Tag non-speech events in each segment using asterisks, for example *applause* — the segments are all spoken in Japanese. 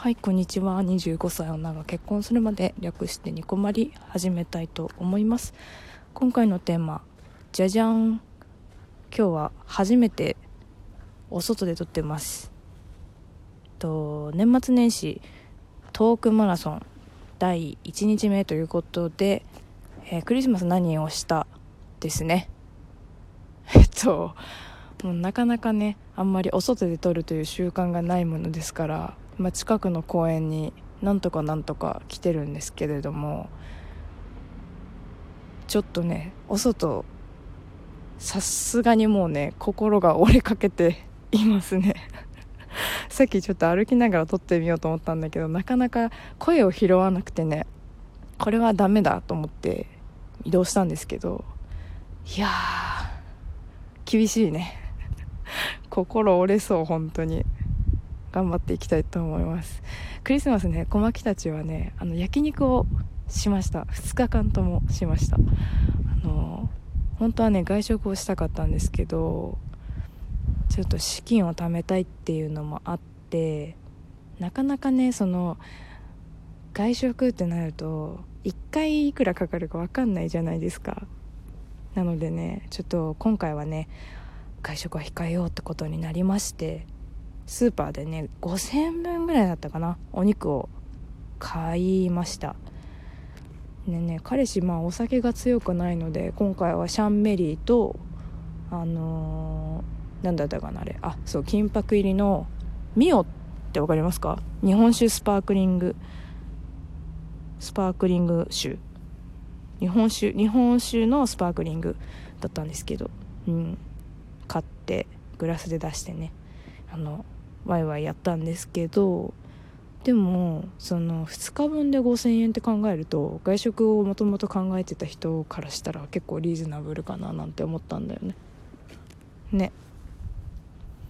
はいこんにちは。25歳女が結婚するまで略してニコマリ始めたいと思います。今回のテーマじゃじゃん今日は初めてお外で撮ってます。と年末年始トークマラソン第1日目ということで、えー、クリスマス何をしたですね。*laughs* えっともうなかなかねあんまりお外で撮るという習慣がないものですからまあ、近くの公園になんとかなんとか来てるんですけれどもちょっとねお外さすがにもうね心が折れかけて *laughs* いますね。*laughs* さっきちょっと歩きながら撮ってみようと思ったんだけどなかなか声を拾わなくてねこれはダメだと思って移動したんですけどいや厳しいね。*laughs* 心折れそう本当に。頑張っていきたいと思います。クリスマスね小牧たちはねあの焼肉をしました。2日間ともしました。あの本当はね外食をしたかったんですけどちょっと資金を貯めたいっていうのもあってなかなかねその外食ってなると1回いくらかかるか分かんないじゃないですか。なのでねちょっと今回はね外食は控えようってことになりましてスーパーでね5000分ぐらいだったかなお肉を買いました。ねね彼氏まあお酒が強くないので今回はシャンメリーとあのー、なんだったかなあれ。あそう金箔入りのミオって分かりますか？日本酒スパークリング。スパークリング酒。日本酒日本酒のスパークリングだったんですけどうん。買ってグラスで出してねあのワイワイやったんですけどでもその2日分で5000円って考えると外食をもともと考えてた人からしたら結構リーズナブルかななんて思ったんだよね。ね。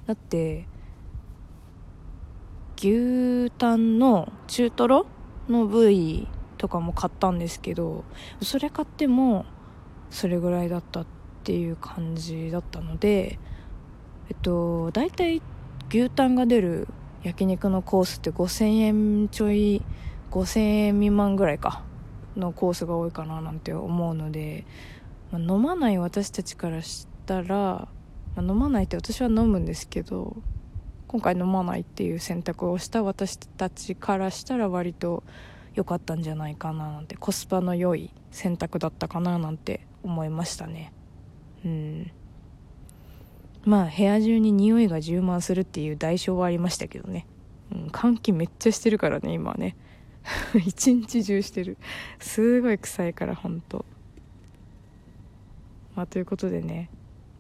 だって牛タンの中トロの部位とかも買ったんですけどそれ買ってもそれぐらいだったっていう感じだったのでえっと大体牛タンが出る焼肉のコースって5000円ちょい5000円未満ぐらいかのコースが多いかななんて思うので、まあ、飲まない私たちからしたら、まあ、飲まないって私は飲むんですけど今回飲まないっていう選択をした私たちからしたら割と良かったんじゃないかななんてコスパの良い選択だったかななんて思いましたね。うん。まあ部屋中に匂いが充満するっていう代償はありましたけどね、うん、換気めっちゃしてるからね今はね。*laughs* 一日中してる。すごい臭いからほんと。まあということでね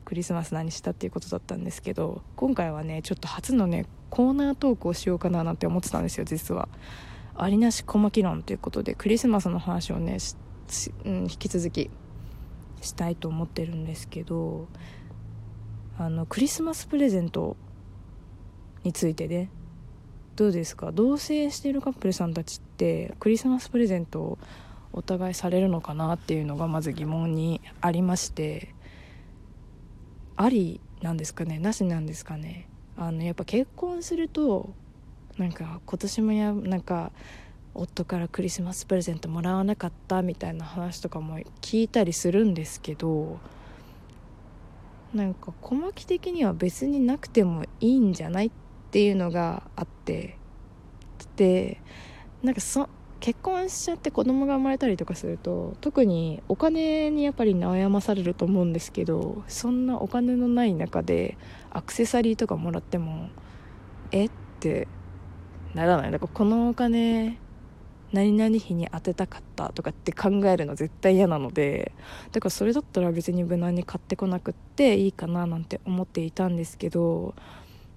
クリスマス何したっていうことだったんですけど今回はねちょっと初のねコーナートークをしようかななんて思ってたんですよ実は。ありなし小牧論ということでクリスマスの話をね、うん、引き続きしたいと思ってるんですけどあのクリスマスプレゼントについてねどうですか？同棲しているカップルさんたちってクリスマスプレゼントをお互いされるのかなっていうのがまず疑問にありまして。ありなんですかね？なしなんですかね？あのやっぱ結婚するとなんか今年もやなんか夫からクリスマスプレゼントもらわなかったみたいな話とかも聞いたりするんですけどなんか小牧的には別になくてもいいんじゃないっていうのがあってでなんかそ結婚しちゃって子供が生まれたりとかすると特にお金にやっぱり悩まされると思うんですけどそんなお金のない中でアクセサリーとかもらってもえってならない？だかこのお金何々日に当てたかったとかって考えるの絶対嫌なのでだからそれだったら別に無難に買ってこなくっていいかななんて思っていたんですけど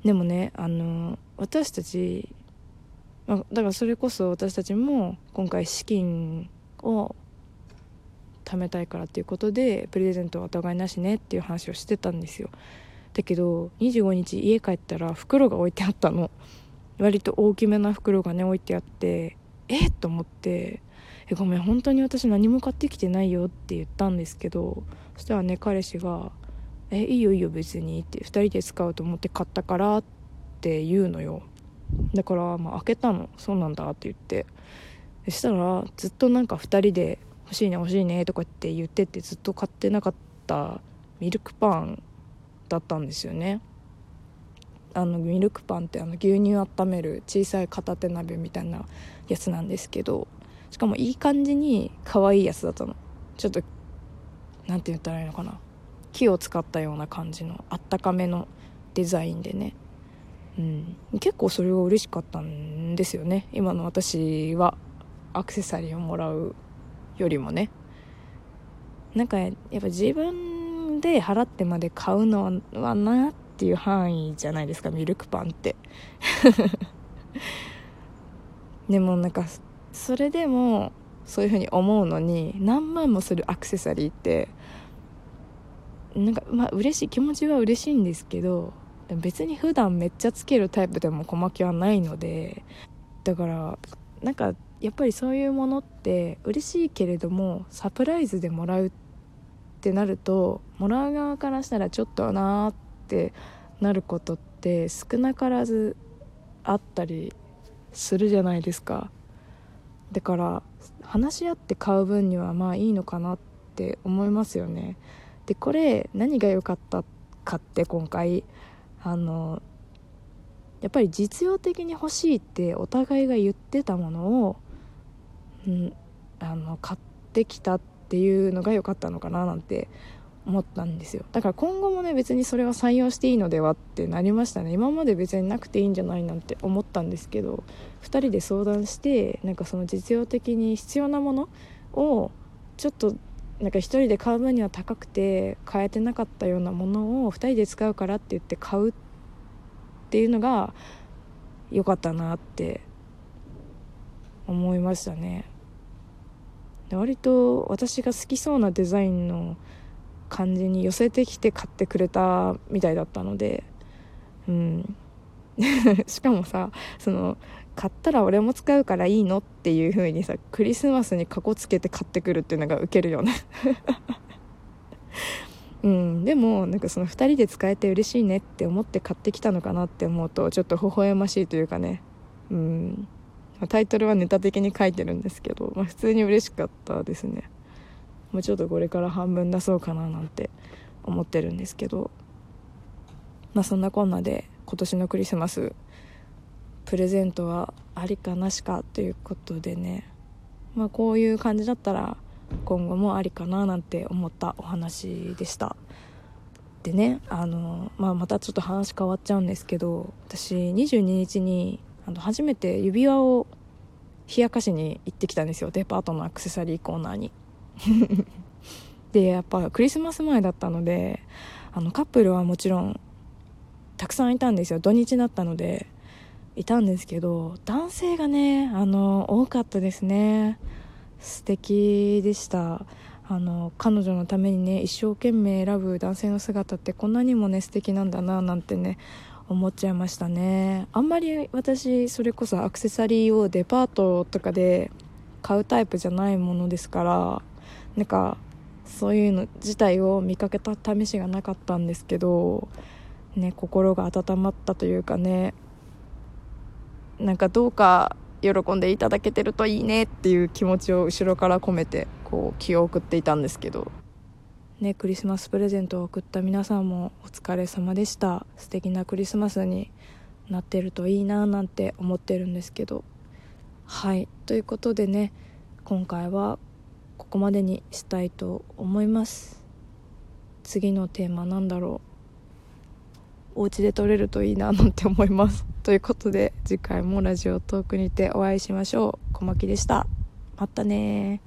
でもねあの私たちだからそれこそ私たちも今回資金を貯めたいからっていうことでプレゼントはお互いなしねっていう話をしてたんですよ。だけど25日家帰ったら袋が置いてあったの。割と大きめな袋がね置いてあってえ？っと思ってえごめん本当に私何も買ってきてないよって言ったんですけどそしたらね彼氏が「えいいよいいよ別に」って2人で使うと思って買ったからって言うのよ。だからまあ開けたの。そうなんだって言って。そしたらずっとなんか2人で「欲しいね欲しいね」とかって言っててずっと買ってなかったミルクパンだったんですよね。あのミルクパンってあの牛乳温める小さい片手鍋みたいなやつなんですけどしかもいい感じに可愛いやつだったの。ちょっと何て言ったらいいのかな。木を使ったような感じのあったかめのデザインでね、うん、結構それが嬉しかったんですよね。今の私はアクセサリーをもらうよりもね。なんかやっぱ自分で払ってまで買うのはなっていう範囲じゃないですかミルクパンって。*laughs* でもなんかそれでもそういうふうに思うのに何万もするアクセサリーってなんかまあ嬉しい気持ちは嬉しいんですけど別に普段めっちゃつけるタイプでも小牧はないのでだからなんかやっぱりそういうものって嬉しいけれどもサプライズでもらうってなるともらう側からしたらちょっとなーってなることって少なからずあったりするじゃないですか。だから話し合って買う分にはまあいいのかなって思いますよね。でこれ何が良かったかって今回あのやっぱり実用的に欲しいってお互いが言ってたものを、うん、あの買ってきたっていうのが良かったのかななんて思ったんですよ。だから今後もね別にそれは採用していいのではってなりましたね。今まで別になくていいんじゃないなんて思ったんですけど2人で相談してなんかその実用的に必要なものをちょっとなんか1人で買う分には高くて買えてなかったようなものを2人で使うからって言って買うっていうのが良かったなって思いましたね。割と私が好きそうなデザインの感じに寄せてきて買ってくれたみたいだったのでうん。*laughs* しかもさその買ったら俺も使うからいいのっていう風にさクリスマスにかこつけて買ってくるっていうのがウケるよね。*laughs* うん。でもなんかその2人で使えて嬉しいねって思って買ってきたのかなって思うとちょっと微笑ましいというかね。うん。タイトルはネタ的に書いてるんですけど、まあ、普通に嬉しかったですね。もうちょっとこれから半分出そうかななんて思ってるんですけどまあそんなこんなで今年のクリスマスプレゼントはありかなしかということでねまあこういう感じだったら今後もありかななんて思ったお話でした。でねあの、まあ、またちょっと話変わっちゃうんですけど私22日にあの初めて指輪を冷やかしに行ってきたんですよ。デパートのアクセサリーコーナーに。*laughs* でやっぱクリスマス前だったのであのカップルはもちろんたくさんいたんですよ。土日だったのでいたんですけど男性がねあの多かったですね。素敵でした。あの彼女のためにね一生懸命選ぶ男性の姿ってこんなにもね素敵なんだななんてね思っちゃいましたね。あんまり私それこそアクセサリーをデパートとかで買うタイプじゃないものですからなんかそういうの自体を見かけた試しがなかったんですけどね心が温まったというかねなんかどうか喜んでいただけてるといいねっていう気持ちを後ろから込めてこう気を送っていたんですけど。ねクリスマスプレゼントを送った皆さんもお疲れ様でした。素敵なクリスマスになってるといいななんて思ってるんですけど。はい。ということでね今回はここまでにしたいと思います。次のテーマなんだろう。お家で撮れるといいななんて思います。*laughs* ということで次回もラジオトークにてお会いしましょう。小牧でした。またね